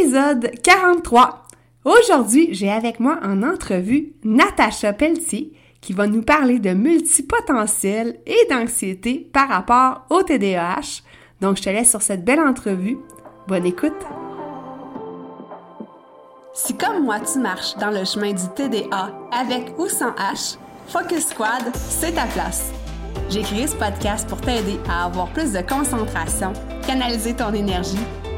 épisode 43. Aujourd'hui, j'ai avec moi en entrevue Natacha Pelletier qui va nous parler de multipotentiel et d'anxiété par rapport au TDAH. Donc, je te laisse sur cette belle entrevue. Bonne écoute! Si comme moi, tu marches dans le chemin du TDA avec ou sans H, Focus Squad, c'est ta place. J'ai créé ce podcast pour t'aider à avoir plus de concentration, canaliser ton énergie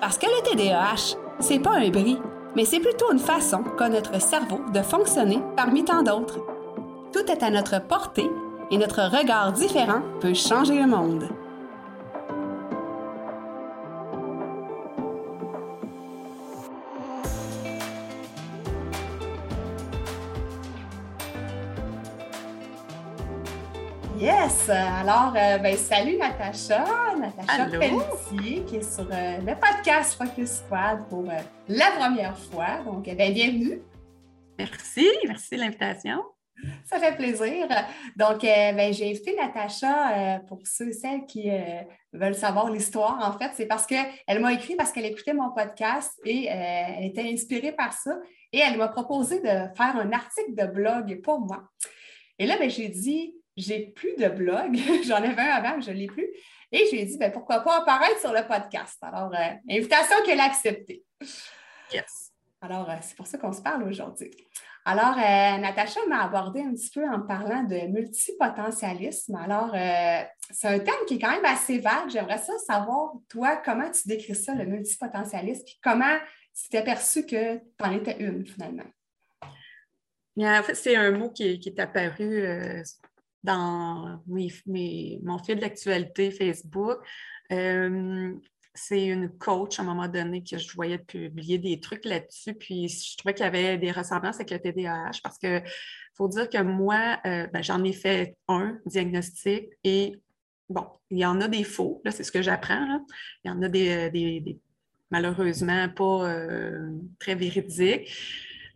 Parce que le TDAH, c'est pas un bris, mais c'est plutôt une façon qu'a notre cerveau de fonctionner parmi tant d'autres. Tout est à notre portée et notre regard différent peut changer le monde. Alors, euh, ben, salut Natacha, Natacha Pelletier, qui est sur euh, le podcast Focus Squad pour euh, la première fois. Donc, ben, bienvenue. Merci, merci de l'invitation. Ça fait plaisir. Donc, ben, j'ai invité Natacha pour ceux et celles qui veulent savoir l'histoire, en fait. C'est parce qu'elle m'a écrit parce qu'elle écoutait mon podcast et elle était inspirée par ça. Et elle m'a proposé de faire un article de blog pour moi. Et là, ben, j'ai dit, j'ai plus de blog. J'en avais un avant, mais je ne l'ai plus. Et j'ai dit, ben, pourquoi pas apparaître sur le podcast? Alors, euh, invitation qu'elle a acceptée. Yes. Alors, euh, c'est pour ça qu'on se parle aujourd'hui. Alors, euh, Natacha m'a abordé un petit peu en parlant de multipotentialisme. Alors, c'est un thème qui est quand même assez vague. J'aimerais ça savoir, toi, comment tu décris ça, le multipotentialisme, puis comment tu t'es perçu que tu en étais une, finalement? En fait, c'est un mot qui est, apparu dans mon fil d'actualité Facebook. Euh, c'est une coach à un moment donné que je voyais publier des trucs là-dessus, puis je trouvais qu'il y avait des ressemblances avec le TDAH parce que faut dire que moi, euh, ben, j'en ai fait un diagnostic et bon, il y en a des faux, là, c'est ce que j'apprends. Il y en a des, des malheureusement pas euh, très véridiques.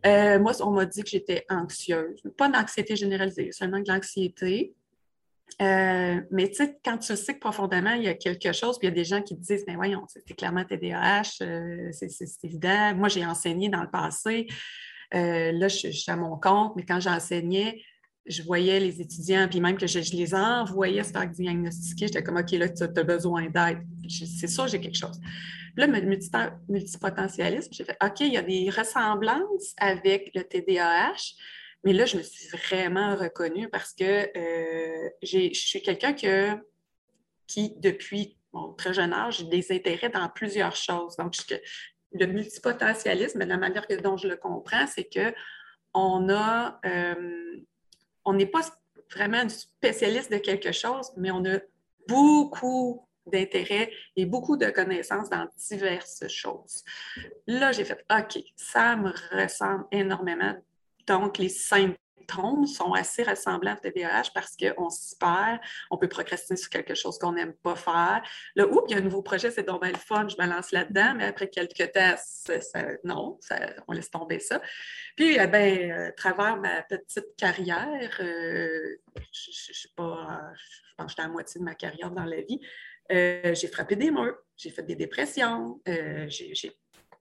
Euh, moi, on m'a dit que j'étais anxieuse. Pas d'anxiété généralisée, seulement de l'anxiété. Euh, mais tu sais, quand tu sais que profondément, il y a quelque chose, puis il y a des gens qui te disent, mais voyons, c'est clairement TDAH, euh, c'est évident. Moi, j'ai enseigné dans le passé. là, je, suis à mon compte, mais quand j'enseignais, je voyais les étudiants, puis même que je, les envoyais se faire diagnostiquer, j'étais comme, OK, là, tu as besoin d'aide. C'est sûr, j'ai quelque chose. Puis là, multipotentialisme, j'ai fait, OK, il y a des ressemblances avec le TDAH, mais là, je me suis vraiment reconnue parce que euh, je suis quelqu'un qui, depuis mon très jeune âge, j'ai des intérêts dans plusieurs choses. Donc, le multipotentialisme, la manière dont je le comprends, c'est que on a, euh, on n'est pas vraiment spécialiste de quelque chose, mais on a beaucoup d'intérêt et beaucoup de connaissances dans diverses choses. Là, j'ai fait OK, ça me ressemble énormément. Donc, les symptômes sont assez ressemblants au TDAH parce qu'on se perd, on peut procrastiner sur quelque chose qu'on n'aime pas faire. Là, oups, il y a un nouveau projet, c'est donc le fun, je me lance là-dedans, mais après quelques temps, non, on laisse tomber ça. Puis, eh ben, à travers ma petite carrière, euh, je, je, pas, je pense que j'étais à moitié de ma carrière dans la vie, euh, j'ai frappé des murs, j'ai fait des dépressions, euh, j'ai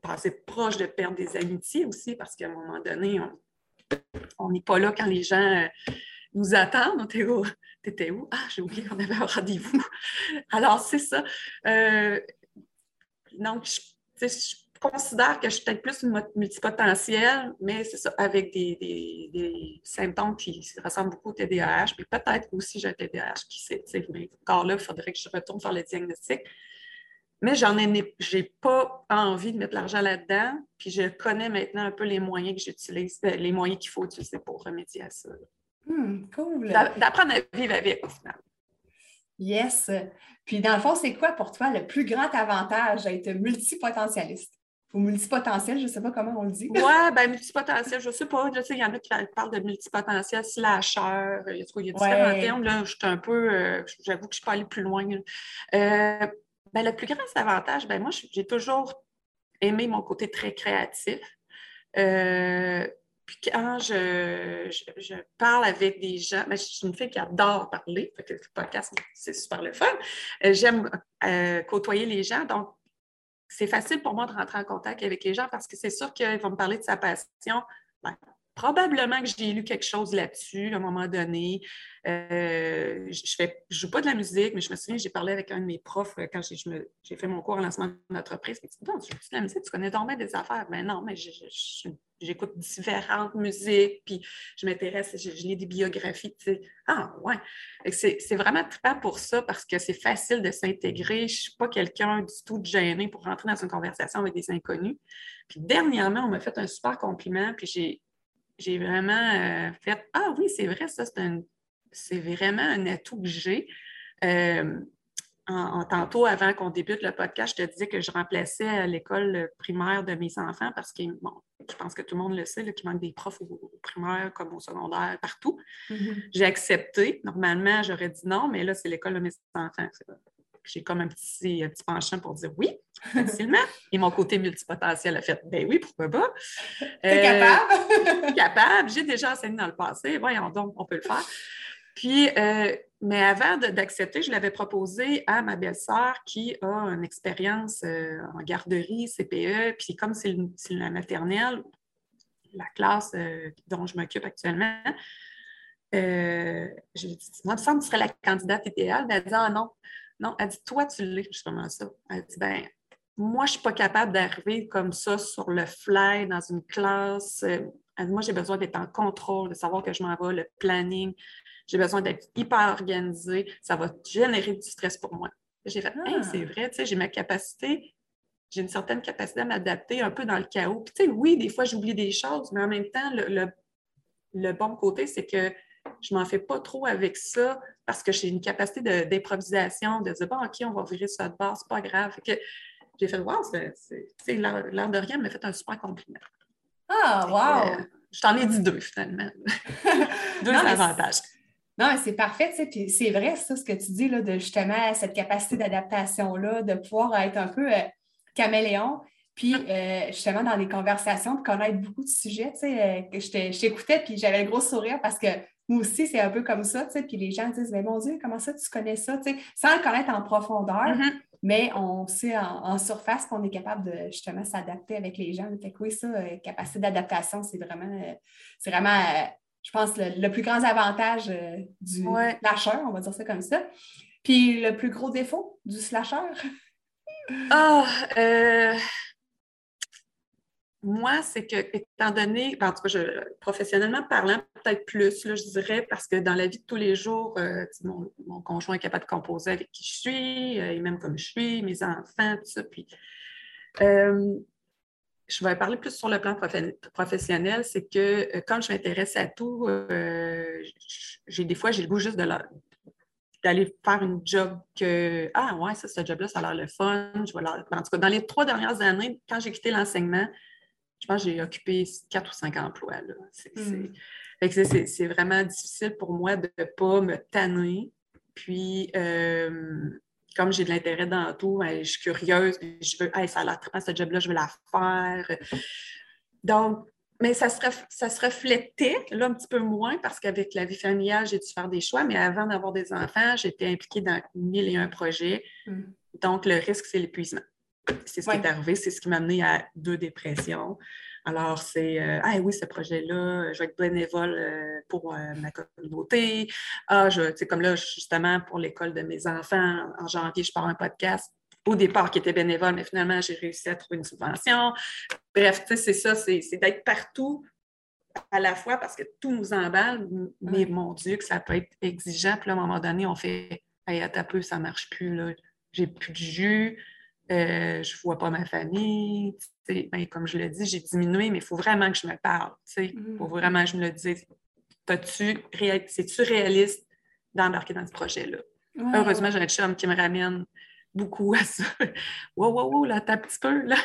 passé proche de perdre des amitiés aussi parce qu'à un moment donné, on n'est pas là quand les gens euh, nous attendent. T'étais où? Ah, j'ai oublié qu'on avait un rendez-vous. Alors, c'est ça. donc, je, considère que je suis peut-être plus multipotentielle, mais c'est ça, avec des, symptômes qui ressemblent beaucoup au TDAH, puis peut-être aussi j'ai un TDAH qui sait, mais encore là, il faudrait que je retourne faire le diagnostic. Mais j'en ai, j'ai pas envie de mettre l'argent là-dedans, puis je connais maintenant un peu les moyens que j'utilise, euh, les moyens qu'il faut utiliser pour remédier à ça. Hmm, cool. D'apprendre à vivre avec, au final. Yes. Puis dans le fond, c'est quoi pour toi le plus grand avantage d'être multipotentialiste? ou multipotentiel, je ne sais pas comment on le dit. Oui, ben multipotentiel, je ne sais pas. Il y en a qui parlent de multipotentiel, slasher, il y a, il y a différents termes. Là, je suis un peu, euh, j'avoue que je ne suis pas allée plus loin. Euh, ben, le plus grand avantage, ben moi, j'ai toujours aimé mon côté très créatif. Euh, puis quand je, je, parle avec des gens, ben, je suis une fille qui adore parler, fait que le podcast, c'est super le fun. J'aime côtoyer les gens, donc c'est facile pour moi de rentrer en contact avec les gens parce que c'est sûr qu'ils vont me parler de sa passion. Ben, probablement que j'ai lu quelque chose là-dessus à un moment donné. Euh, je ne joue pas de la musique, mais je me souviens, j'ai parlé avec un de mes profs euh, quand j'ai fait mon cours en lancement d'entreprise. Il dit tu joues de la musique, tu connais tombé des affaires. Mais ben non, mais j'écoute différentes musiques, puis je m'intéresse, je, lis des biographies. Tu sais. Ah, ouais. C'est vraiment trippant pour ça parce que c'est facile de s'intégrer. Je ne suis pas quelqu'un du tout gêné pour rentrer dans une conversation avec des inconnus. Puis dernièrement, on m'a fait un super compliment, puis j'ai j'ai vraiment euh, fait Ah oui, c'est vrai, ça, c'est vraiment un atout que j'ai. Euh, en, tantôt, avant qu'on débute le podcast, je te disais que je remplaçais l'école primaire de mes enfants parce que, bon, je pense que tout le monde le sait, qu'il manque des profs au, primaire comme au secondaire, partout. Mm-hmm. J'ai accepté. Normalement, j'aurais dit non, mais là, c'est l'école de mes enfants j'ai comme un petit, penchant pour dire oui, facilement. Et mon côté multipotentiel a fait ben oui, pourquoi pas? T'es capable? Euh, capable. J'ai déjà enseigné dans le passé. Voyons donc, on peut le faire. Puis, euh, mais avant d'accepter, je l'avais proposé à ma belle-sœur qui a une expérience euh, en garderie, CPE, puis comme c'est la maternelle, la classe dont je m'occupe actuellement, euh, je lui ai dit, moi, me semble que tu serais la candidate idéale. Mais elle dit, ah non, non, elle dit, toi, tu l'es, justement ça. Elle dit, ben, moi, je ne suis pas capable d'arriver comme ça sur le fly dans une classe. Elle dit, moi, j'ai besoin d'être en contrôle, de savoir que je m'en vais, le planning. J'ai besoin d'être hyper organisée. Ça va générer du stress pour moi. J'ai fait, ah. c'est vrai, tu sais, j'ai ma capacité, j'ai une certaine capacité à m'adapter un peu dans le chaos. Puis, tu sais, oui, des fois, j'oublie des choses, mais en même temps, le, le bon côté, c'est que je m'en fais pas trop avec ça parce que j'ai une capacité d'improvisation, de, dire, bon, OK, on va virer ça de base, c'est pas grave. que j'ai fait, wow, c'est l'air de rien, m'a fait un super compliment. Ah, wow! Euh, je t'en ai dit deux, finalement. deux avantages. Non, mais c'est parfait, tu c'est vrai, ça, ce que tu dis, là, de justement cette capacité d'adaptation-là, de pouvoir être un peu euh, caméléon. Puis, euh, justement, dans les conversations, de connaître beaucoup de sujets, tu sais, que je t'écoutais, puis j'avais le gros sourire parce que moi aussi, c'est un peu comme ça, tu sais, puis les gens disent, mais mon Dieu, comment ça, tu connais ça, tu sais, sans le connaître en profondeur, mm-hmm. mais on sait en, surface qu'on est capable de justement s'adapter avec les gens. Fait que oui, ça, euh, capacité d'adaptation, c'est vraiment, euh, c'est vraiment, euh, je pense, le, plus grand avantage du slasher, on va dire ça comme ça. Puis le plus gros défaut du slasher? Ah, moi, c'est que, étant donné, ben, en tout cas, je, professionnellement parlant, peut-être plus, là, je dirais, parce que dans la vie de tous les jours, euh, mon, conjoint est capable de composer avec qui je suis, euh, et même comme je suis, mes enfants, tout ça. Puis, euh, je vais parler plus sur le plan professionnel, c'est que quand je m'intéresse à tout, j'ai des fois, j'ai le goût juste de d'aller faire une job que Ah ouais, ça, ce job-là, ça a l'air le fun. Je vais en tout cas, dans les trois dernières années, quand j'ai quitté l'enseignement, je pense que j'ai occupé quatre ou cinq emplois. Hmm. C'est vraiment difficile pour moi de ne pas me tanner. Puis, euh, comme j'ai de l'intérêt dans tout, ben, je suis curieuse, je veux, hey, ça a l'air ce job-là, je veux la faire. Donc, mais ça se, ça se reflétait là un petit peu moins parce qu'avec la vie familiale, j'ai dû faire des choix, mais avant d'avoir des enfants, j'étais impliquée dans mille et un projets. Hmm. Donc, le risque, c'est l'épuisement. C'est ce qui est arrivé, c'est ce qui m'a amené à deux dépressions. Alors, c'est Ah oui, ce projet-là, je vais être bénévole euh, pour euh, ma communauté. Ah, je, comme là, justement, pour l'école de mes enfants, en janvier, je pars un podcast au départ qui était bénévole, mais finalement, j'ai réussi à trouver une subvention. Bref, c'est ça, c'est d'être partout à la fois parce que tout nous emballe, mais mon Dieu, que ça peut être exigeant. Puis à un moment donné, on fait Hey, à peu, ça ne marche plus, là. J'ai plus de jus, euh, je ne vois pas ma famille. Ben, comme je l'ai dit, j'ai diminué, mais il faut vraiment que je me parle. Il faut mm-hmm. vraiment que je me le dise. C'est-tu réaliste d'embarquer dans ce projet-là? Heureusement, j'ai un chum qui me ramène beaucoup à ça. wow, wow, wow, là, t'as un petit peu, là.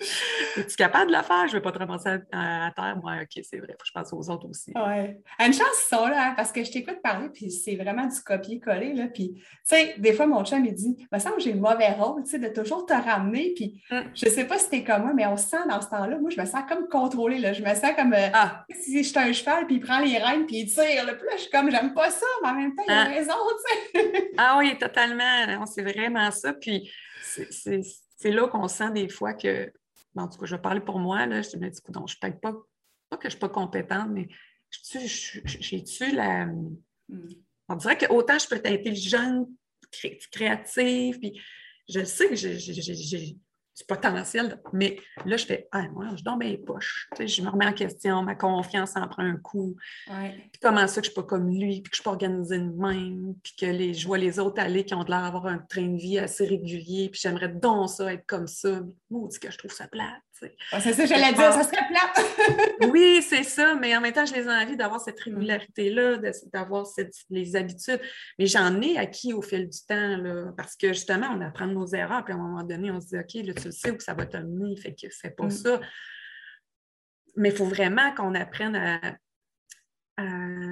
Es-tu capable de le faire? Je ne vais pas te ramasser à, terre. Moi, OK, c'est vrai. Faut que je pense aux autres aussi. Oui. Une chance, ils sont là, hein, parce que je t'écoute parler, puis c'est vraiment du copier-coller. Là, puis, tu sais, des fois, mon chum, il dit, me semble que j'ai le mauvais rôle, tu sais, de toujours te ramener. Puis, mm. je ne sais pas si t'es comme moi, mais on se sent dans ce temps-là. Moi, je me sens comme contrôlée. Là. Je me sens comme euh, ah. si j'étais un cheval, puis il prend les rênes, puis il tire. Là, puis là, je suis comme, j'aime pas ça, mais en même temps, il a ah. raison, tu sais. ah oui, totalement. C'est vraiment ça. Puis, c'est là qu'on sent des fois que en tout cas, je vais parler pour moi, là, je me dis, je ne suis peut-être pas, pas que je ne suis pas compétente, mais j'ai-tu la. Hmm. On dirait que autant je peux être intelligente, créative, puis je sais que j'ai du potentiel, mais là, je fais Ah, moi, je donne mes poches. je me remets en question, ma confiance en prend un coup. comment ça que je ne suis pas comme lui, puis que je peux organiser de même, puis que les, je vois les autres aller qui ont l'air d'avoir un train de vie assez régulier, puis j'aimerais donc ça, être comme ça. Moi, que je trouve ça plate c'est ça, j'allais dire, ça serait plate. oui, c'est ça, mais en même temps, je les ai envie d'avoir cette régularité-là, d'avoir les habitudes. Mais j'en ai acquis au fil du temps, là, parce que justement, on apprend nos erreurs, puis à un moment donné, on se dit, OK, là, tu le sais où ça va t'amener, fait que fais pas mm. ça. Mais il faut vraiment qu'on apprenne à,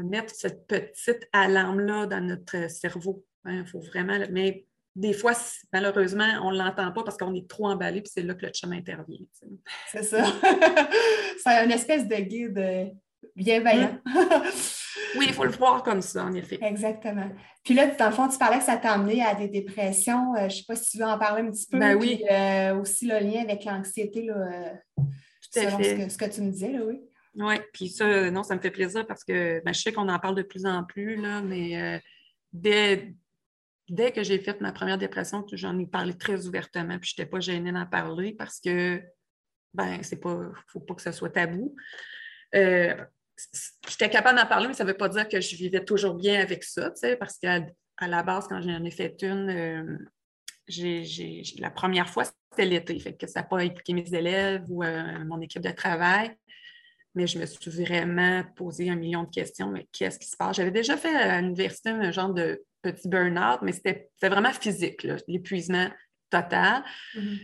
mettre cette petite alarme-là dans notre cerveau. Il hein. faut vraiment. Mais des fois, malheureusement, on ne l'entend pas parce qu'on est trop emballé, puis c'est là que le chum intervient. C'est ça. c'est une espèce de guide euh, bienveillant. oui, il faut le voir comme ça, en effet. Exactement. Puis là, dans le fond, tu parlais que ça t'a amené à des dépressions. Euh, je ne sais pas si tu veux en parler un petit peu. Ben oui. Euh, aussi le lien avec l'anxiété, Tout à fait. Ce que, tu me disais, là, oui. Oui, puis ça, non, ça me fait plaisir parce que ben, je sais qu'on en parle de plus en plus, là, mais dès dès que j'ai fait ma première dépression, j'en ai parlé très ouvertement, puis je n'étais pas gênée d'en parler parce que, ben, c'est pas, faut pas que ce soit tabou. Euh, j'étais capable d'en parler, mais ça ne veut pas dire que je vivais toujours bien avec ça, parce qu'à à la base, quand j'en ai fait une, euh, la première fois, c'était l'été, fait que ça n'a pas impliqué mes élèves ou euh, mon équipe de travail mais je me suis vraiment posé un million de questions. Mais qu'est-ce qui se passe? J'avais déjà fait à l'université un genre de petit burn-out, mais c'était vraiment physique, l'épuisement total. Mm-hmm.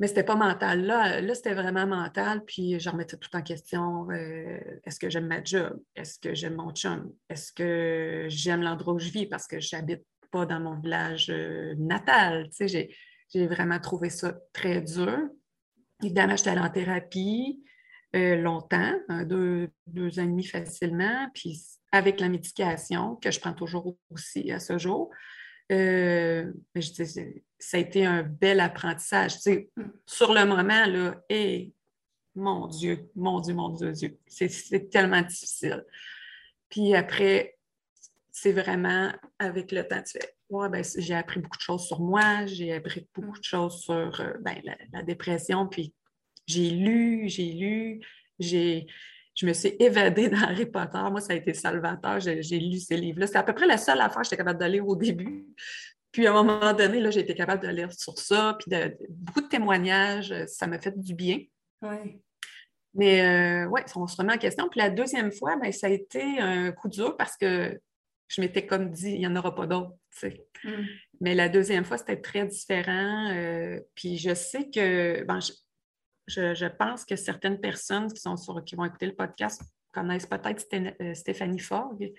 Mais c'était pas mental. Là, là c'était vraiment mental, puis je remettais tout en question. Euh, est-ce que j'aime ma job? Est-ce que j'aime mon chum? Est-ce que j'aime l'endroit où je vis? Parce que j'habite pas dans mon village euh, natal? j'ai, vraiment trouvé ça très dur. Évidemment, j'étais allée en thérapie euh, longtemps, deux, deux ans et demi facilement, puis avec la médication, que je prends toujours aussi à ce jour. Euh, ça a été un bel apprentissage. sur le moment, là, et mon Dieu, mon Dieu, mon Dieu, Dieu, c'est tellement difficile. Puis après, c'est vraiment avec le temps, tu fais, ouais, ben, j'ai appris beaucoup de choses sur moi, j'ai appris beaucoup de choses sur euh, ben, la, dépression, puis j'ai lu, j'ai lu, j'ai je me suis évadée dans Harry Potter. Moi, ça a été salvateur. J'ai lu ces livres-là. C'est à peu près la seule affaire que j'étais capable de lire au début. Puis à un moment donné, là, j'ai été capable de lire sur ça, puis de, beaucoup de témoignages. Ça m'a fait du bien. Oui. Mais euh, oui, on se remet en question. Puis la deuxième fois, bien, ça a été un coup dur parce que je m'étais comme dit, il n'y en aura pas d'autres. Mm. Mais la deuxième fois, c'était très différent. Euh, puis je sais que, ben, je, pense que certaines personnes qui, sont sur, qui vont écouter le podcast connaissent peut-être euh, Stéphanie Fogg,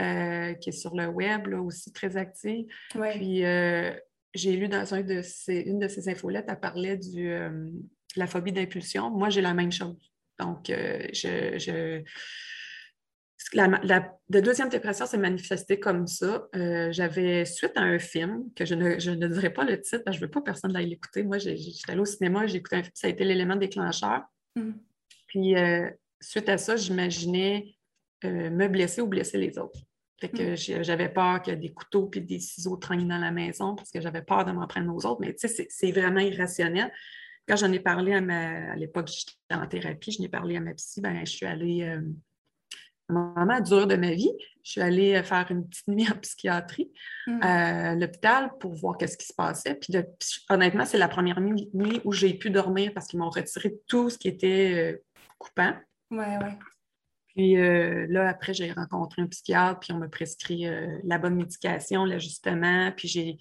euh, qui est sur le web aussi très active. Puis euh, j'ai lu dans un de une de ces infolettes, elle parlait du, de la phobie d'impulsion. Moi, j'ai la même chose. Donc, je la, deuxième dépression s'est manifestée comme ça. Euh, j'avais, suite à un film, que je ne, je ne dirai pas le titre, parce que je ne veux pas que personne l'aille l'écouter. Moi, j'étais allée au cinéma, j'ai écouté un film, ça a été l'élément déclencheur. Mm. Puis, euh, suite à ça, j'imaginais euh, me blesser ou blesser les autres. Fait que mm. j'avais peur qu'il y ait des couteaux puis des ciseaux traînent dans la maison parce que j'avais peur de m'en prendre aux autres. Mais tu sais, c'est vraiment irrationnel. Quand j'en ai parlé à ma... À l'époque, j'étais en thérapie, je n'ai parlé à ma psy, ben, je suis allée moment dur de ma vie, je suis allée euh, faire une petite nuit en psychiatrie à l'hôpital pour voir qu'est-ce qui se passait. Puis honnêtement, c'est la première nuit où j'ai pu dormir parce qu'ils m'ont retiré tout ce qui était euh, coupant. Oui, oui. Puis euh, là, après, j'ai rencontré un psychiatre, puis on m'a prescrit la bonne médication, l'ajustement. Puis j'ai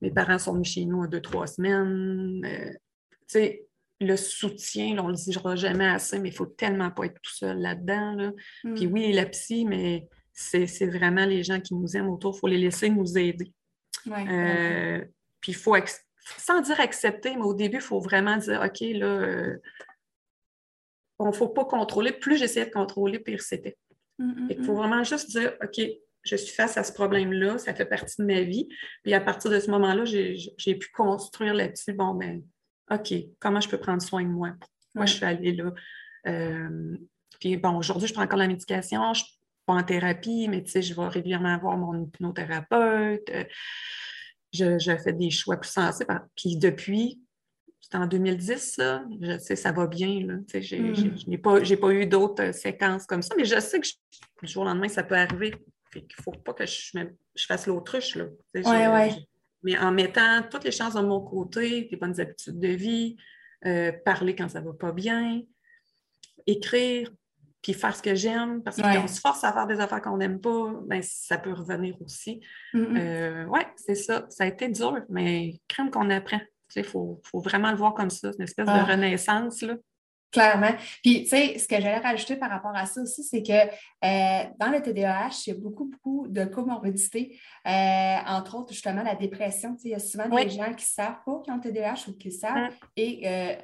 mes parents sont venus chez nous en deux, trois semaines. tu sais, le soutien, on ne le dira jamais assez, mais il ne faut tellement pas être tout seul là-dedans. Puis Mm. oui, la psy, mais c'est vraiment les gens qui nous aiment autour, il faut les laisser nous aider. Ouais, Euh, puis il faut, sans dire accepter, mais au début, il faut vraiment dire, OK, là, euh, il ne faut pas contrôler. Plus j'essayais de contrôler, pire c'était. Mm, mm, Il faut vraiment juste dire, OK, je suis face à ce problème-là, ça fait partie de ma vie. Puis à partir de ce moment-là, j'ai pu construire là-dessus, bon, ben, OK, comment je peux prendre soin de moi? Ouais. je suis allée là? Euh, puis bon, aujourd'hui, je prends encore la médication, je ne suis pas en thérapie, mais tu sais, je vais régulièrement voir mon hypnothérapeute. euh, je, je fais des choix plus sensés. Puis depuis, c'était en 2010, là, je sais, ça va bien. Là, tu sais, j'ai- Mm. j'ai- je n'ai pas, eu d'autres euh, séquences comme ça, mais je sais que je- du jour au lendemain, ça peut arriver. Fait qu'il ne faut pas que je, fasse l'autruche. Là. Tu sais, Ouais, je- ouais. Mais en mettant toutes les chances de mon côté, des bonnes habitudes de vie, euh, parler quand ça ne va pas bien, écrire, puis faire ce que j'aime, parce que Ouais. quand on se force à faire des affaires qu'on n'aime pas, ben, ça peut revenir aussi. Mm, mm. Euh, oui, c'est ça. Ça a été dur, mais crème qu'on apprend. Il faut, faut vraiment le voir comme ça. C'est une espèce Ah. de renaissance. Là. Clairement. Puis, tu sais, ce que j'allais rajouter par rapport à ça aussi, c'est que euh, dans le TDAH, il y a beaucoup, beaucoup de comorbidités, euh, entre autres, justement, la dépression. Tu sais, il y a souvent Oui. des gens qui ne savent pas qu'ils ont le TDAH ou qui savent, Mm. et euh,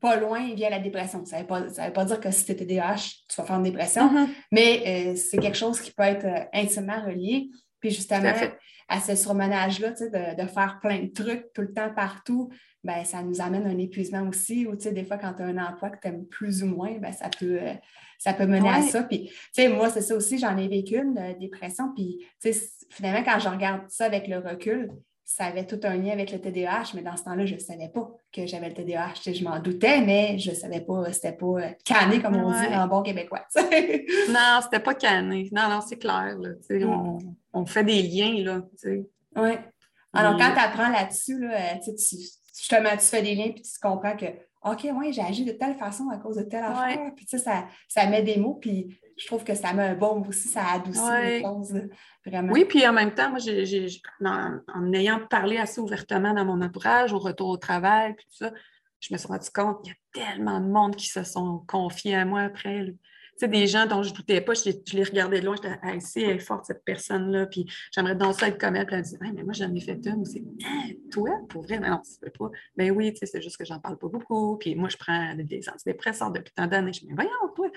pas loin, il vient la dépression. Ça ne veut, pas- ça veut pas dire que si tu es TDAH, tu vas faire une dépression, Mm-hmm. mais c'est quelque chose qui peut être intimement relié. Puis, justement, à à ce surmenage-là, tu sais, de, de faire plein de trucs tout le temps partout, ben, ça nous amène un épuisement aussi. Ou tu sais, des fois, quand tu as un emploi que tu aimes plus ou moins, ben, ça, peut, euh, ça peut mener à ça. Puis, tu sais, moi, c'est ça aussi, j'en ai vécu une euh, dépression. Puis, tu sais, c- finalement, quand je regarde ça avec le recul, ça avait tout un lien avec le TDAH, mais dans ce temps-là, je ne savais pas que j'avais le TDAH. Je m'en doutais, mais je ne savais pas, c'était pas euh, canné, comme on dit en bon québécois. Non, c'était pas canné. Non, non, c'est clair. Là, Mm. on, on fait des liens. Là. Oui. Alors, quand tu apprends là-dessus, là, euh, tu- justement, tu fais des liens puis tu comprends que, OK, oui, j'ai agi de telle façon à cause de telle affaire. Puis, tu sais, ça, ça met des mots. Puis, je trouve que ça met un baume aussi, ça adoucit Ouais. les choses. Vraiment. Oui, puis en même temps, moi, en, en ayant parlé assez ouvertement dans mon entourage, au retour au travail, puis tout ça, je me suis rendu compte qu'il y a tellement de monde qui se sont confiés à moi après. Sais, des gens dont je ne doutais pas, je les, je les regardais de loin, j'étais, ah, si, elle est forte, cette personne-là, puis j'aimerais donc ça être comme elle, puis elle me dit, mais moi, j'en ai fait une. C'est, Ah, toi, pour vrai, mais non, tu ne peux pas. Ben oui, tu sais, c'est juste que j'en parle pas beaucoup, puis moi, je prends des antidépresseurs depuis tant d'années. Je me dis, voyons, toi.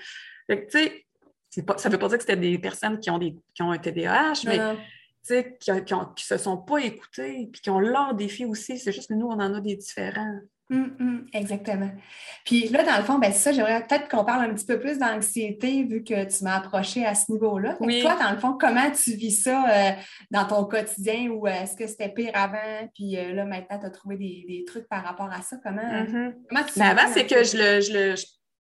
Fait que, tu sais, c'est pas, ça ne veut pas dire que c'était des personnes qui ont, des, qui ont un TDAH, mais qui, qui se sont pas écoutés, puis qui ont leurs défis aussi. C'est juste que nous, on en a des différents. Hum, hum, exactement. Puis là, dans le fond, ben, c'est ça, j'aimerais peut-être qu'on parle un petit peu plus d'anxiété, vu que tu m'as approché à ce niveau-là. Oui. Toi, dans le fond, comment tu vis ça euh, dans ton quotidien ou euh, est-ce que c'était pire avant? Puis euh, là, maintenant, tu as trouvé des, des trucs par rapport à ça. Comment, Mhm. comment tu Mais vis avant, c'est que je le, je, le,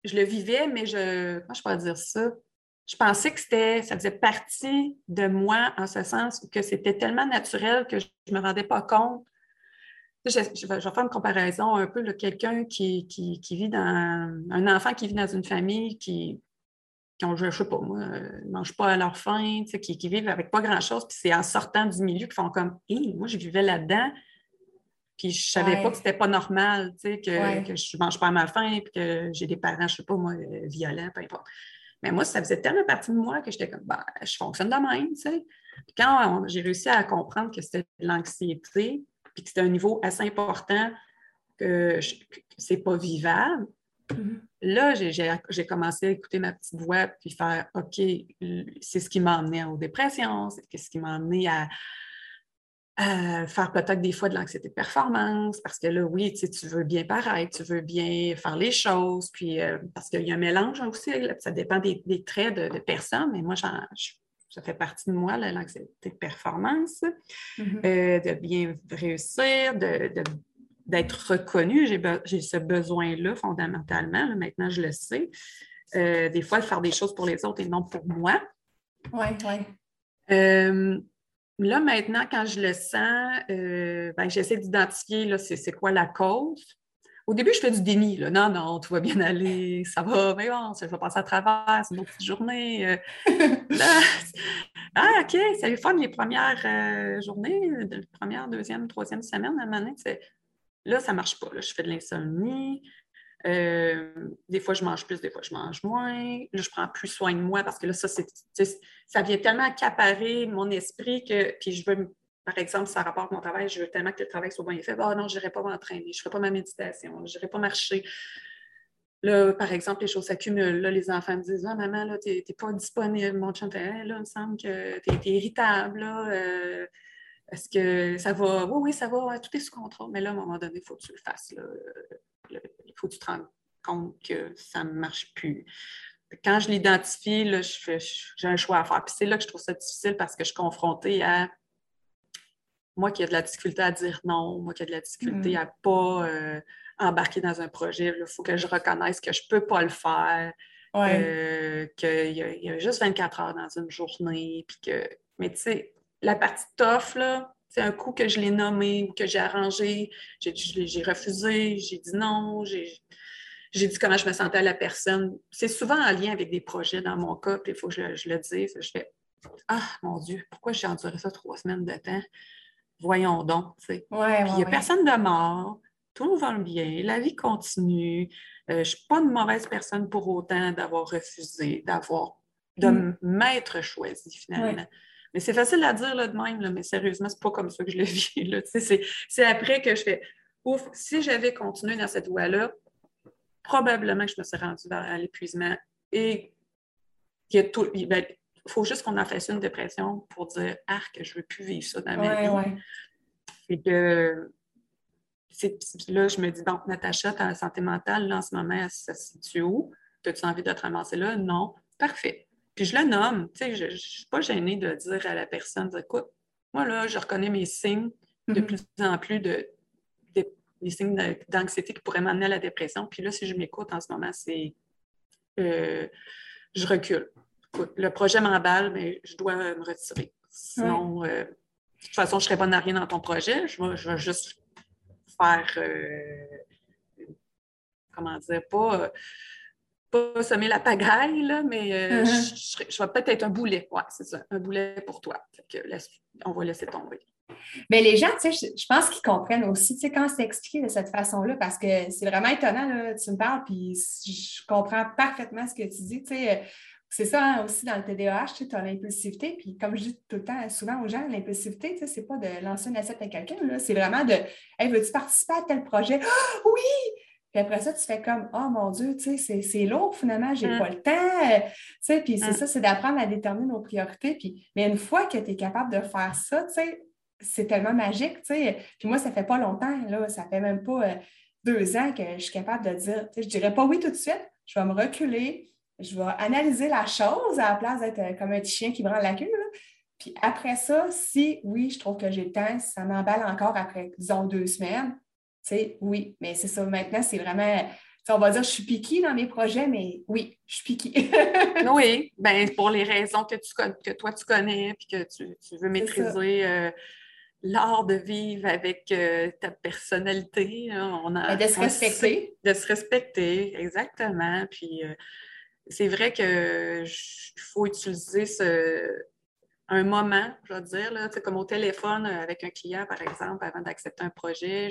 je, le vivais, mais je. Comment je pourrais dire ça? Je pensais que c'était, ça faisait partie de moi en ce sens que c'était tellement naturel que je ne me rendais pas compte. Je, je vais, faire une comparaison un peu. Quelqu'un qui, qui, qui vit dans. Un enfant qui vit dans une famille qui, qui ont, je ne sais pas moi, euh, ne mangent pas à leur faim, qui, qui vivent avec pas grand-chose, puis c'est en sortant du milieu qu'ils font comme Hé, moi, je vivais là-dedans, puis je savais Ouais. pas que c'était pas normal, tu sais, que, Ouais. que je mange pas à ma faim, puis que j'ai des parents, je sais pas moi, euh, violents, peu importe. Mais moi, ça faisait tellement partie de moi que j'étais comme, ben, je fonctionne de même, tu sais. Puis quand on- j'ai réussi à comprendre que c'était de l'anxiété, puis que c'était un niveau assez important, que, que c'est pas vivable, Mhm. là, j'ai- commencé à écouter ma petite voix puis faire OK, c'est ce qui m'a amené aux dépressions, c'est ce qui m'a amené à, à faire peut-être des fois de l'anxiété de performance, parce que là, oui, tu veux bien paraître, tu veux bien faire les choses, puis euh, parce qu'il y a un mélange aussi, là, ça dépend des, des traits de, de personnes, mais moi, je- ça fait partie de moi, l'anxiété de performance Mhm. euh, de bien réussir, de, d'être reconnu. J'ai, ce besoin-là fondamentalement. là, maintenant, je le sais. Euh, des fois, faire des choses pour les autres et non pour moi. Oui, oui. Euh, là, maintenant, quand je le sens, ben, j'essaie d'identifier c'est quoi la cause. Au début, je fais du déni. Là. Non, non, tout va bien aller, ça va, mais bon, je vais passer à travers, c'est une autre petite journée. euh. Là, ah, OK, c'est le fun les premières euh, journées, de première, deuxième, troisième semaine à un moment donné, Là, ça ne marche pas. Là. Je fais de l'insomnie. Euh, des fois, je mange plus, des fois, je mange moins. Là, je prends plus soin de moi parce que là, ça, c'est, ça vient tellement accaparer mon esprit que, puis je veux, par exemple, ça rapporte mon travail, je veux tellement que le travail soit bien fait. Ah non, je n'irai pas m'entraîner, je ne ferai pas ma méditation, je n'irai pas marcher. Là, par exemple, les choses s'accumulent. Là, les enfants me disent Ah, maman, là, tu n'es pas disponible. Mon chum là, il me semble que tu es, irritable. Là, euh, est-ce que ça va? Oui, oui, ça va, tout est sous contrôle. Mais là, à un moment donné, il faut que tu le fasses. Il faut que tu te rendes compte que ça ne marche plus. Quand je l'identifie, j'ai un choix à faire. Puis c'est là que je trouve ça difficile parce que je suis confrontée à moi qui ai de la difficulté à dire non, moi qui ai de la difficulté mm. à ne pas euh, embarquer dans un projet. Il faut que je reconnaisse que je ne peux pas le faire. Euh, qu'il y, y, a juste 24 heures dans une journée. Puis que... Mais tu sais, la partie tough, là, c'est un coup que je l'ai nommé ou que j'ai arrangé, j'ai refusé, j'ai dit non, j'ai dit comment je me sentais à la personne. C'est souvent en lien avec des projets dans mon cas, puis il faut que je, le dise. Je fais Ah, mon Dieu, pourquoi j'ai enduré ça trois semaines de temps? Voyons donc. il n'y a personne de mort, tout va bien, la vie continue. Euh, je ne suis pas une mauvaise personne pour autant d'avoir refusé, d'avoir de mm. m'être choisie finalement. Mais c'est facile à dire là, de même, là, mais sérieusement, c'est pas comme ça que je le vis. C'est après que je fais ouf, si j'avais continué dans cette voie-là, probablement que je me serais rendue à l'épuisement. Et il tout. Ben, faut juste qu'on en fasse une dépression pour dire Ah, que je ne veux plus vivre ça dans ma vie. Et que là, je me dis, bon, Natacha, ta santé mentale, là, en ce moment, ça se situe où? As-tu envie de te ramasser là? Non. Parfait. Puis je le nomme, tu sais, je ne suis pas gênée de dire à la personne, écoute, moi là, je reconnais mes signes de mm-hmm. plus en plus de, des signes d'anxiété qui pourraient m'amener à la dépression. Puis là, si je m'écoute en ce moment, c'est euh, je recule. Écoute, le projet m'emballe, mais je dois me retirer. Sinon, euh, de toute façon, je ne serai pas à rien dans ton projet. Je vais, je vais juste faire euh, comment dire, pas pas semer la pagaille, là, mais euh, uh-huh. je, vais peut-être être un boulet. Oui, c'est ça, un boulet pour toi. on va laisser tomber. Mais les gens, tu sais, je, pense qu'ils comprennent aussi, tu sais, quand c'est expliqué de cette façon-là, parce que c'est vraiment étonnant, là, tu me parles, puis je comprends parfaitement ce que tu dis, tu sais. C'est ça hein, aussi dans le TDAH, tu as l'impulsivité, puis comme je dis tout le temps, souvent aux gens, l'impulsivité, tu sais, c'est pas de lancer une assiette à quelqu'un, c'est vraiment de Hey, veux-tu participer à tel projet? Ah, oui! Puis après ça, tu fais comme Oh mon Dieu, tu sais, c'est lourd finalement, j'ai n'ai mm. pas le temps. Tu sais, puis c'est mm. ça, c'est d'apprendre à déterminer nos priorités. Puis, mais une fois que tu es capable de faire ça, tu sais, c'est tellement magique, tu sais. Puis moi, ça fait pas longtemps, là, ça fait même pas euh, deux ans que je suis capable de dire, je dirais pas oui tout de suite, je vais me reculer, je vais analyser la chose à la place d'être euh, comme un petit chien qui branle la queue. Puis après ça, si oui, je trouve que j'ai le temps, ça m'emballe encore après, disons, deux semaines, sais, oui, mais c'est ça. Maintenant, c'est vraiment. On va dire, je suis piquée dans mes projets, mais oui, je suis piquée. oui, ben, pour les raisons que, tu, que toi, tu connais, puis que tu, veux maîtriser euh, l'art de vivre avec euh, ta personnalité. On a, de se respecter. de se respecter, exactement. Puis euh, c'est vrai qu'il faut utiliser ce, un moment, je vais dire, là, comme au téléphone euh, avec un client, par exemple, avant d'accepter un projet,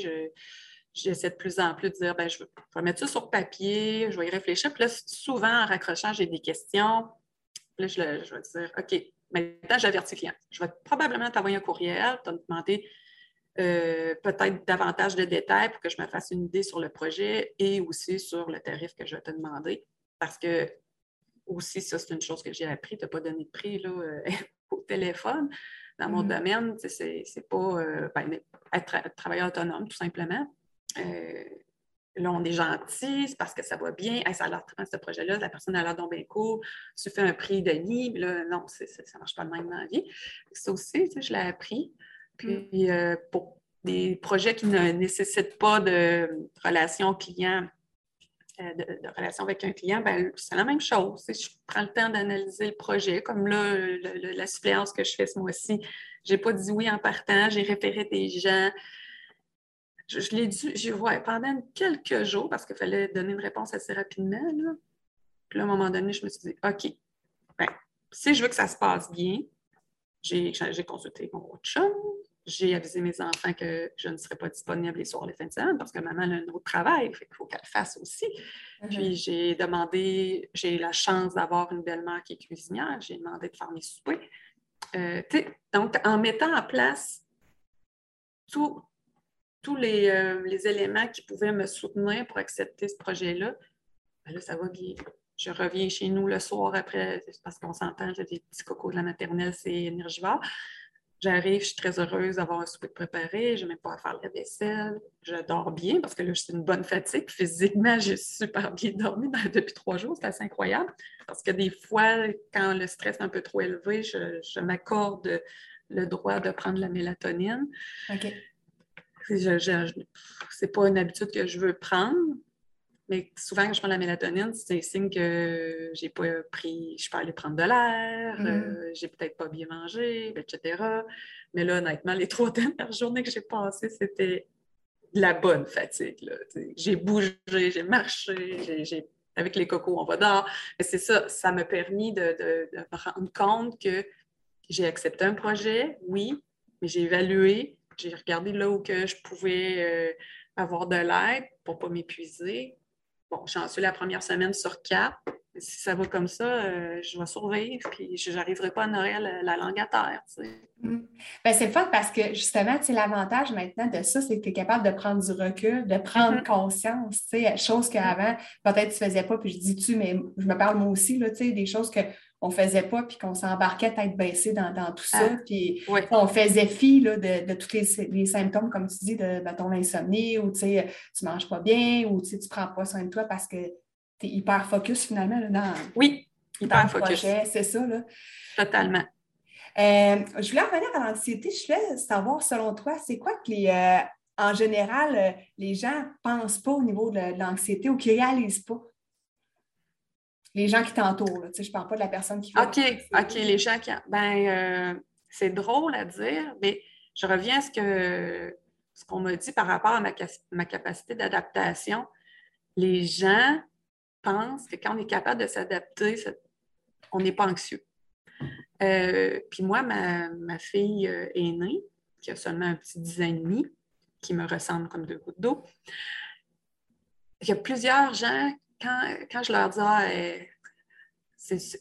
j'essaie de plus en plus de dire, ben, je, vais, mettre ça sur papier, je vais y réfléchir. Puis là, souvent, en raccrochant, j'ai des questions. Puis là, je, vais dire, OK, maintenant, j'avertis le client. Je vais probablement t'envoyer un courriel, te demander euh, peut-être davantage de détails pour que je me fasse une idée sur le projet et aussi sur le tarif que je vais te demander. Parce que aussi, ça, c'est une chose que j'ai appris. Tu n'as pas donné de prix là, euh, au téléphone. Dans mon mm-hmm. domaine, c'est pas euh, ben, être, travailleur autonome, tout simplement. Euh, là, on est gentil, c'est parce que ça va bien. ça a l'air ce projet-là, la personne a l'air donc bien cool. Tu fais un prix de nid, là, non, ça ne marche pas de même dans la vie. Ça aussi, je l'ai appris. Puis, mm. pour des projets qui ne nécessitent pas de relation client, euh, de, relation avec un client, ben, c'est la même chose. Je prends le temps d'analyser le projet. Comme là, la suppléance que je fais ce mois-ci, je n'ai pas dit oui en partant, j'ai référé des gens. Je, l'ai dit, je vois pendant quelques jours, parce qu'il fallait donner une réponse assez rapidement. Là. Puis à un moment donné, je me suis dit, OK, ben, si je veux que ça se passe bien, j'ai consulté mon chum, j'ai avisé mes enfants que je ne serais pas disponible les soirs, les fins de semaine parce que maman a un autre travail, il faut qu'elle fasse aussi. Puis j'ai demandé, j'ai la chance d'avoir une belle-mère qui est cuisinière, j'ai demandé de faire mes soupers. Euh, donc, en mettant en place tous euh, les, éléments qui pouvaient me soutenir pour accepter ce projet-là, ben là, ça va bien. Je reviens chez nous le soir après, parce qu'on s'entend, j'ai des petits cocos de la maternelle, c'est énergivore. J'arrive, je suis très heureuse d'avoir un souper préparé, je n'ai même pas à faire la vaisselle, je dors bien parce que là, c'est une bonne fatigue. Physiquement, j'ai super bien dormi depuis trois jours, c'est assez incroyable. Parce que des fois, quand le stress est un peu trop élevé, je, m'accorde le droit de prendre la mélatonine. OK. Ce n'est pas une habitude que je veux prendre, mais souvent, quand je prends la mélatonine, c'est un signe que j'ai pas pris, je peux aller prendre de l'air, je mm-hmm. euh, j'ai peut-être pas bien mangé, etc. Mais là, honnêtement, les trois dernières journées que j'ai passées, c'était de la bonne fatigue. J'ai bougé, j'ai marché, j'ai, avec les cocos, on va dehors. Mais c'est ça, ça m'a permis de, me rendre compte que j'ai accepté un projet, oui, mais j'ai évalué, j'ai regardé là où que je pouvais euh, avoir de l'aide pour ne pas m'épuiser, bon, j'en suis la première semaine sur quatre. Si ça va comme ça, euh, je vais survivre, puis je n'arriverai pas à nourrir la, langue à terre. Mm. Ben, c'est le fun parce que justement, l'avantage maintenant de ça, c'est que tu es capable de prendre du recul, de prendre mm-hmm. conscience, chose qu'avant, peut-être tu ne faisais pas, puis je dis tu, mais je me parle moi aussi, là, des choses que on ne faisait pas, puis qu'on s'embarquait tête baissée dans, tout ça. Ah, puis on faisait fi de, tous les, symptômes, comme tu dis, de, ton insomnie, ou tu ne manges pas bien, ou tu ne prends pas soin de toi parce que tu es hyper focus finalement dans, oui, hyper focus. C'est ça. Là. Totalement. Euh, je voulais revenir à l'anxiété. Je voulais savoir, selon toi, c'est quoi que les, euh, en général, euh, les gens ne pensent pas au niveau de, l'anxiété ou qui ne réalisent pas? Les gens qui t'entourent. Je ne parle pas de la personne qui fait. OK, OK, les gens qui. Ben, euh, c'est drôle à dire, mais je reviens à ce que ce qu'on m'a dit par rapport à ma, capacité d'adaptation. Les gens pensent que quand on est capable de s'adapter, on n'est pas anxieux. Euh, puis moi, ma, fille euh, aînée, qui a seulement un petit dix ans et demi, qui me ressemble comme deux gouttes d'eau, il y a plusieurs gens quand, je leur dis ah, elle,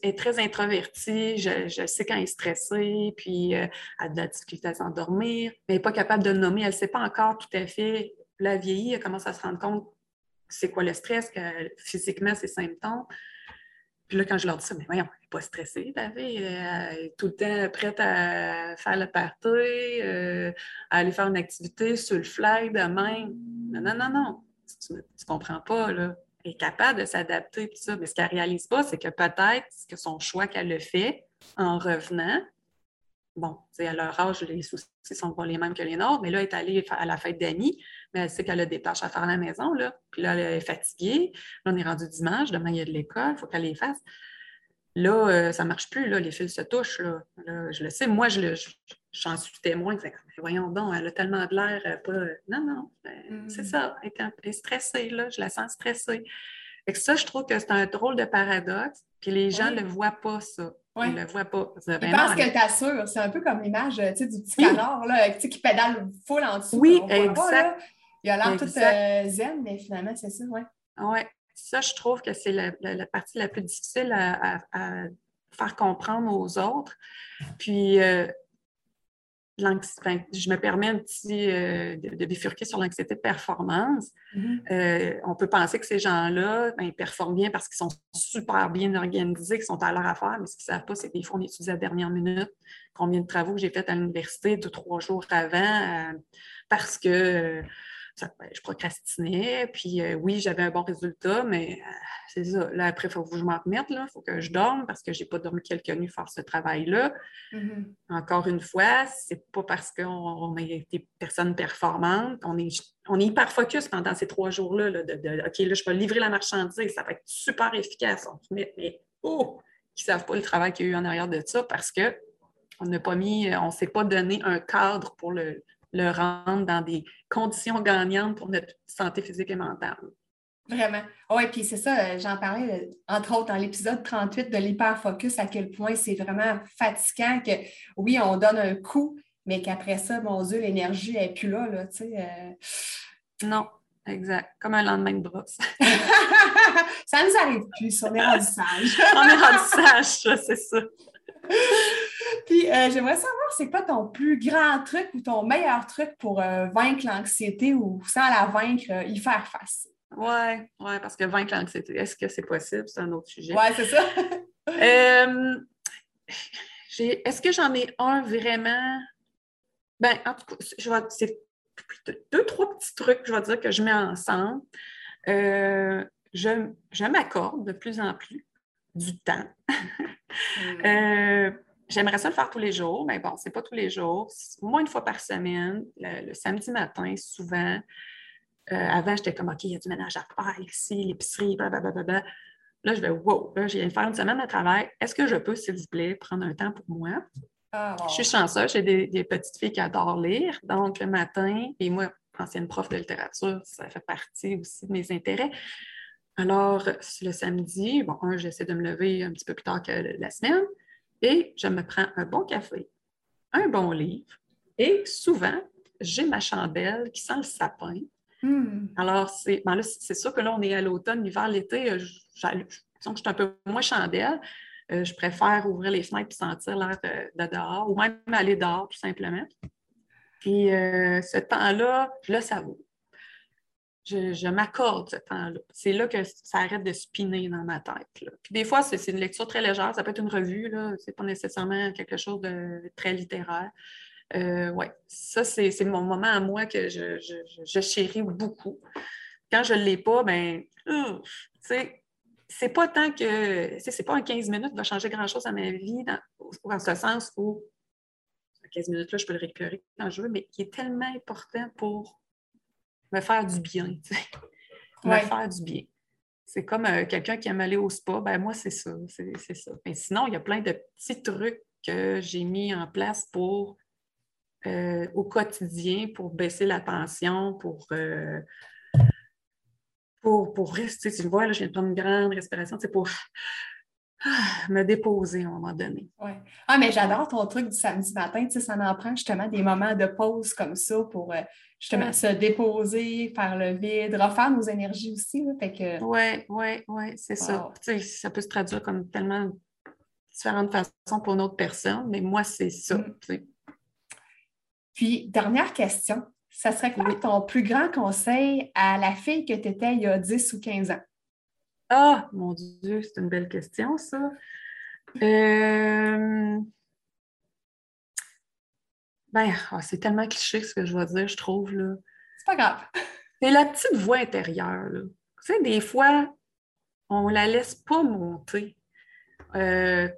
est très introvertie, je, sais quand elle est stressée, puis euh, elle a de la difficulté à s'endormir, mais elle n'est pas capable de le nommer, elle ne sait pas encore tout à fait. La vieillie, elle commence à se rendre compte c'est quoi le stress, que physiquement, ses symptômes. Puis là, quand je leur dis ça, mais voyons, elle n'est pas stressée, David. Elle est tout le temps prête à faire le party, euh, à aller faire une activité sur le fly demain. Non, non, non, non. Tu ne comprends pas, là est capable de s'adapter, tout ça. Mais ce qu'elle réalise pas, c'est que peut-être que son choix qu'elle a fait en revenant, bon, à leur âge, les soucis sont pas les mêmes que les nôtres, mais là, elle est allée à la fête d'amis, mais elle sait qu'elle a des tâches à faire à la maison, là. Puis là, elle est fatiguée. Là, on est rendu dimanche, demain, il y a de l'école, il faut qu'elle les fasse. Là, euh, ça ne marche plus, là, les fils se touchent. Là. je le sais, moi, je, j'en suis témoin. voyons donc, elle a tellement de l'air, euh, pas. Non, non, ben, c'est mm. ça. Elle est, stressée, là, je la sens stressée. Et ça, je trouve que c'est un drôle de paradoxe, puis les gens ne le voient pas, ça. Ils ne le voient pas. Ils pensent qu'elle t'assure. C'est un peu comme l'image du petit canard là, qui pédale full en dessous. Oui, exact. Il a l'air tout euh, zen, mais finalement, c'est ça, oui. Oui, ça, je trouve que c'est la, partie la plus difficile à, faire comprendre aux autres. Puis, euh, je me permets un petit euh, de, bifurquer sur l'anxiété de performance. Mm-hmm. Euh, on peut penser que ces gens-là, ben, ils performent bien parce qu'ils sont super bien organisés, qu'ils sont à leur affaire, mais ce qu'ils ne savent pas, c'est que des fois, on étudie à la dernière minute combien de travaux que j'ai fait à l'université deux, trois jours avant parce que ben, je procrastinais, puis euh, oui, j'avais un bon résultat, mais euh, c'est ça. Là, après, il faut que je m'en remette, il faut que je dorme parce que je n'ai pas dormi quelques nuits faire ce travail-là. Mm-hmm. Encore une fois, c'est pas parce qu'on est des personnes performantes, on est, on est hyper focus pendant ces trois jours-là, de, OK, là, je vais livrer la marchandise, ça va être super efficace. Mais, mais oh, ils ne savent pas le travail qu'il y a eu en arrière de ça parce que on n'a pas mis, on ne s'est pas donné un cadre pour le, le rendre dans des conditions gagnantes pour notre santé physique et mentale. Vraiment. Oui, puis c'est ça, euh, j'en parlais, euh, entre autres, dans l'épisode 38 de l'hyperfocus, à quel point c'est vraiment fatigant que, oui, on donne un coup, mais qu'après ça, mon Dieu, l'énergie n'est plus là, là, tu sais. Euh. Non, exact. Comme un lendemain de brosse. ça nous arrive plus, on est rendu sage. on est rendu sage, c'est ça. Puis euh, j'aimerais savoir, c'est quoi ton plus grand truc ou ton meilleur truc pour euh, vaincre l'anxiété ou sans la vaincre, y faire face? Oui, ouais, parce que vaincre l'anxiété, est-ce que c'est possible? C'est un autre sujet. Oui, c'est ça. est-ce que j'en ai un vraiment? Ben, en tout cas, c'est deux, trois petits trucs, je vais dire, que je mets ensemble. Euh, je, m'accorde de plus en plus du temps. Mm. J'aimerais ça le faire tous les jours, mais bon, c'est pas tous les jours. Au moins une fois par semaine, le, samedi matin, souvent. Euh, avant, j'étais comme, OK, il y a du ménage à faire ici, l'épicerie, blablabla. Là, je vais, wow, là, je viens de faire une semaine de travail. Est-ce que je peux, s'il vous plaît, prendre un temps pour moi? Ah, je suis chanceuse, j'ai des, petites filles qui adorent lire. Donc, le matin, et moi, ancienne prof de littérature, ça fait partie aussi de mes intérêts. Alors, le samedi, bon, j'essaie de me lever un petit peu plus tard que la semaine et je me prends un bon café, un bon livre et souvent, j'ai ma chandelle qui sent le sapin Hmm. Alors, c'est ben sûr que là, on est à l'automne, l'hiver, l'été, euh, je, je, je, suis un peu moins chandelle. Euh, je préfère ouvrir les fenêtres et sentir l'air de, dehors, ou même aller dehors, tout simplement. Puis euh, ce temps-là, je le savoure. Je, m'accorde ce temps-là. C'est là que ça arrête de spinner dans ma tête. Des fois, c'est une lecture très légère. Ça peut être une revue, ce n'est pas nécessairement quelque chose de très littéraire. Euh, ça, c'est mon moment à moi que je, chéris beaucoup. Quand je ne l'ai pas, ben, sais, c'est pas tant que, c'est pas un 15 minutes qui va changer grand-chose à ma vie, dans ce sens où 15 minutes-là, je peux le récupérer quand je veux, mais qui est tellement important pour me faire du bien, tu sais. Me faire du bien. C'est comme euh, quelqu'un qui aime aller au spa, ben moi, c'est ça, c'est ça. Mais sinon, il y a plein de petits trucs que j'ai mis en place pour euh, au quotidien pour baisser la tension, pour, euh, pour, pour rester. Tu vois, là, je viens de prendre une grande respiration, c'est pour me déposer à un moment donné. Oui. Ah, mais j'adore ton truc du samedi matin. Tu sais, ça en prend justement des moments de pause comme ça pour euh, justement se déposer, faire le vide, refaire nos énergies aussi. Oui, oui, oui, c'est ça. Tu sais, ça peut se traduire comme tellement différentes façons pour une autre personne, mais moi, c'est ça. Mm. Puis, dernière question, ça serait quoi ton plus grand conseil à la fille que tu étais il y a 10 ou 15 ans? Ah, mon Dieu, c'est une belle question, ça. Euh... Ben, ah, c'est tellement cliché ce que je vais dire, je trouve. Là. C'est pas grave. C'est la petite voix intérieure. Là. Tu sais, des fois, on la laisse pas monter. Euh,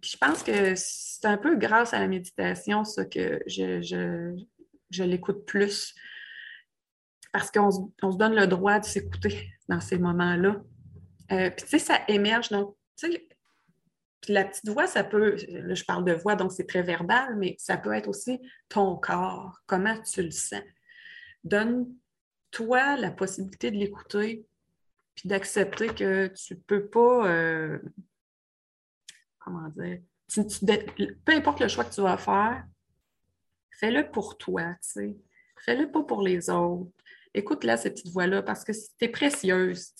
je pense que c'est un peu grâce à la méditation, ça, que je, l'écoute plus. Parce qu'on se, donne le droit de s'écouter dans ces moments-là. Euh, puis, tu sais, ça émerge. Donc, tu sais, la petite voix, ça peut, là, je parle de voix, donc c'est très verbal, mais ça peut être aussi ton corps, comment tu le sens? Donne-toi la possibilité de l'écouter, puis d'accepter que tu ne peux pas. Euh, comment dire, peu importe le choix que tu vas faire, fais-le pour toi, tu sais. Fais-le pas pour les autres. Écoute-la, cette petite voix-là, parce que tu es précieuse.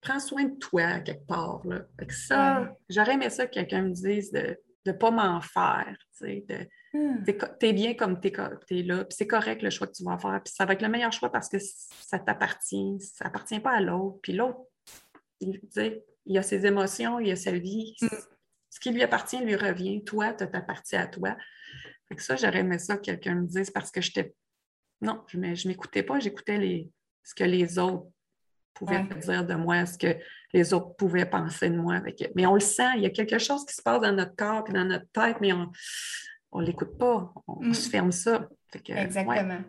Prends soin de toi quelque part. Là. ça, j'aurais aimé ça que quelqu'un me dise de ne pas m'en faire. Tu hmm. es, bien comme tu es, là, puis c'est correct le choix que tu vas faire. Puis ça va être le meilleur choix parce que ça t'appartient. Ça appartient pas à l'autre. Puis l'autre, il, il a ses émotions, il a sa vie. Hmm. Ce qui lui appartient lui revient. Toi, tu t'appartient à toi. Fait ça, j'aurais aimé ça que quelqu'un me dise parce que j'étais. Non, je ne m'écoutais pas, j'écoutais les... ce que les autres pouvaient dire de moi, ce que les autres pouvaient penser de moi. Mais on le sent, il y a quelque chose qui se passe dans notre corps et dans notre tête, mais on ne l'écoute pas. On, se ferme ça. Exactement.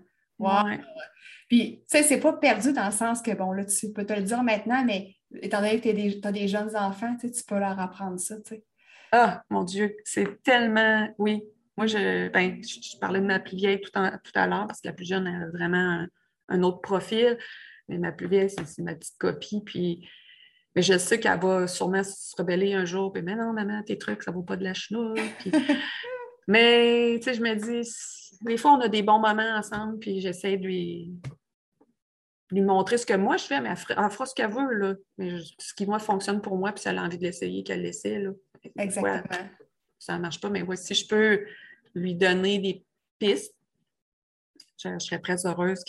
Puis, tu sais, c'est pas perdu dans le sens que, bon, là, tu peux te le dire maintenant, mais étant donné que tu as des jeunes enfants, tu peux leur apprendre ça, tu sais. Ah, mon Dieu, c'est tellement. Oui. Moi, je, ben, je, parlais de ma plus vieille tout, tout à l'heure parce que la plus jeune a vraiment un, autre profil. Mais ma plus vieille, c'est ma petite copie. Puis, mais je sais qu'elle va sûrement se rebeller un jour. Puis, mais non, maman, tes trucs, ça vaut pas de la chenoute. Mais, tu sais, je me dis, des fois, on a des bons moments ensemble, puis j'essaie de lui, lui montrer ce que moi je fais, mais elle fera, ce qu'elle veut, là. Mais ce qui, moi, fonctionne pour moi, puis si elle a envie de l'essayer, qu'elle l'essaie, là. Exactement. ça ne marche pas, mais ouais, si je peux lui donner des pistes, je, serais très heureuse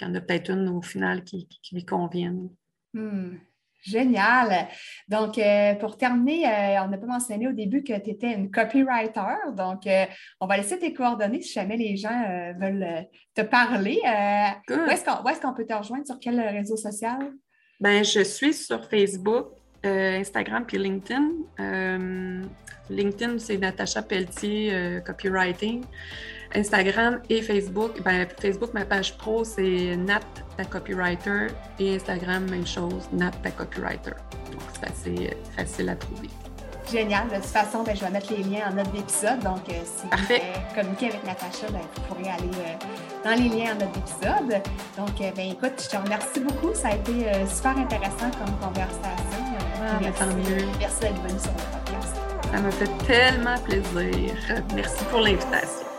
qu'il y en ait peut-être une au final qui, lui convienne. Hmm. Génial. Donc, euh, pour terminer, euh, on n'a pas mentionné au début que tu étais une copywriter. Donc, euh, on va laisser tes coordonnées si jamais les gens veulent te parler. où est-ce qu'on peut te rejoindre? Sur quel réseau social? Ben, je suis sur Facebook, Instagram puis LinkedIn. LinkedIn, c'est Natacha Pelletier, copywriting. Instagram et Facebook. Ben, Facebook, ma page pro, c'est Nat ta copywriter et Instagram, même chose, Nat ta copywriter. Donc, c'est assez facile à trouver. Génial. De toute façon, ben, je vais mettre les liens en note d'épisode. Donc, euh, si vous voulez communiquer avec Natacha, ben, vous pourrez aller euh, dans les liens en note d'épisode. Donc, euh, ben, écoute, je te remercie beaucoup. Ça a été super intéressant comme conversation. Ah, merci, merci d'être venue sur le podcast. Ça m'a fait tellement plaisir. Merci pour l'invitation.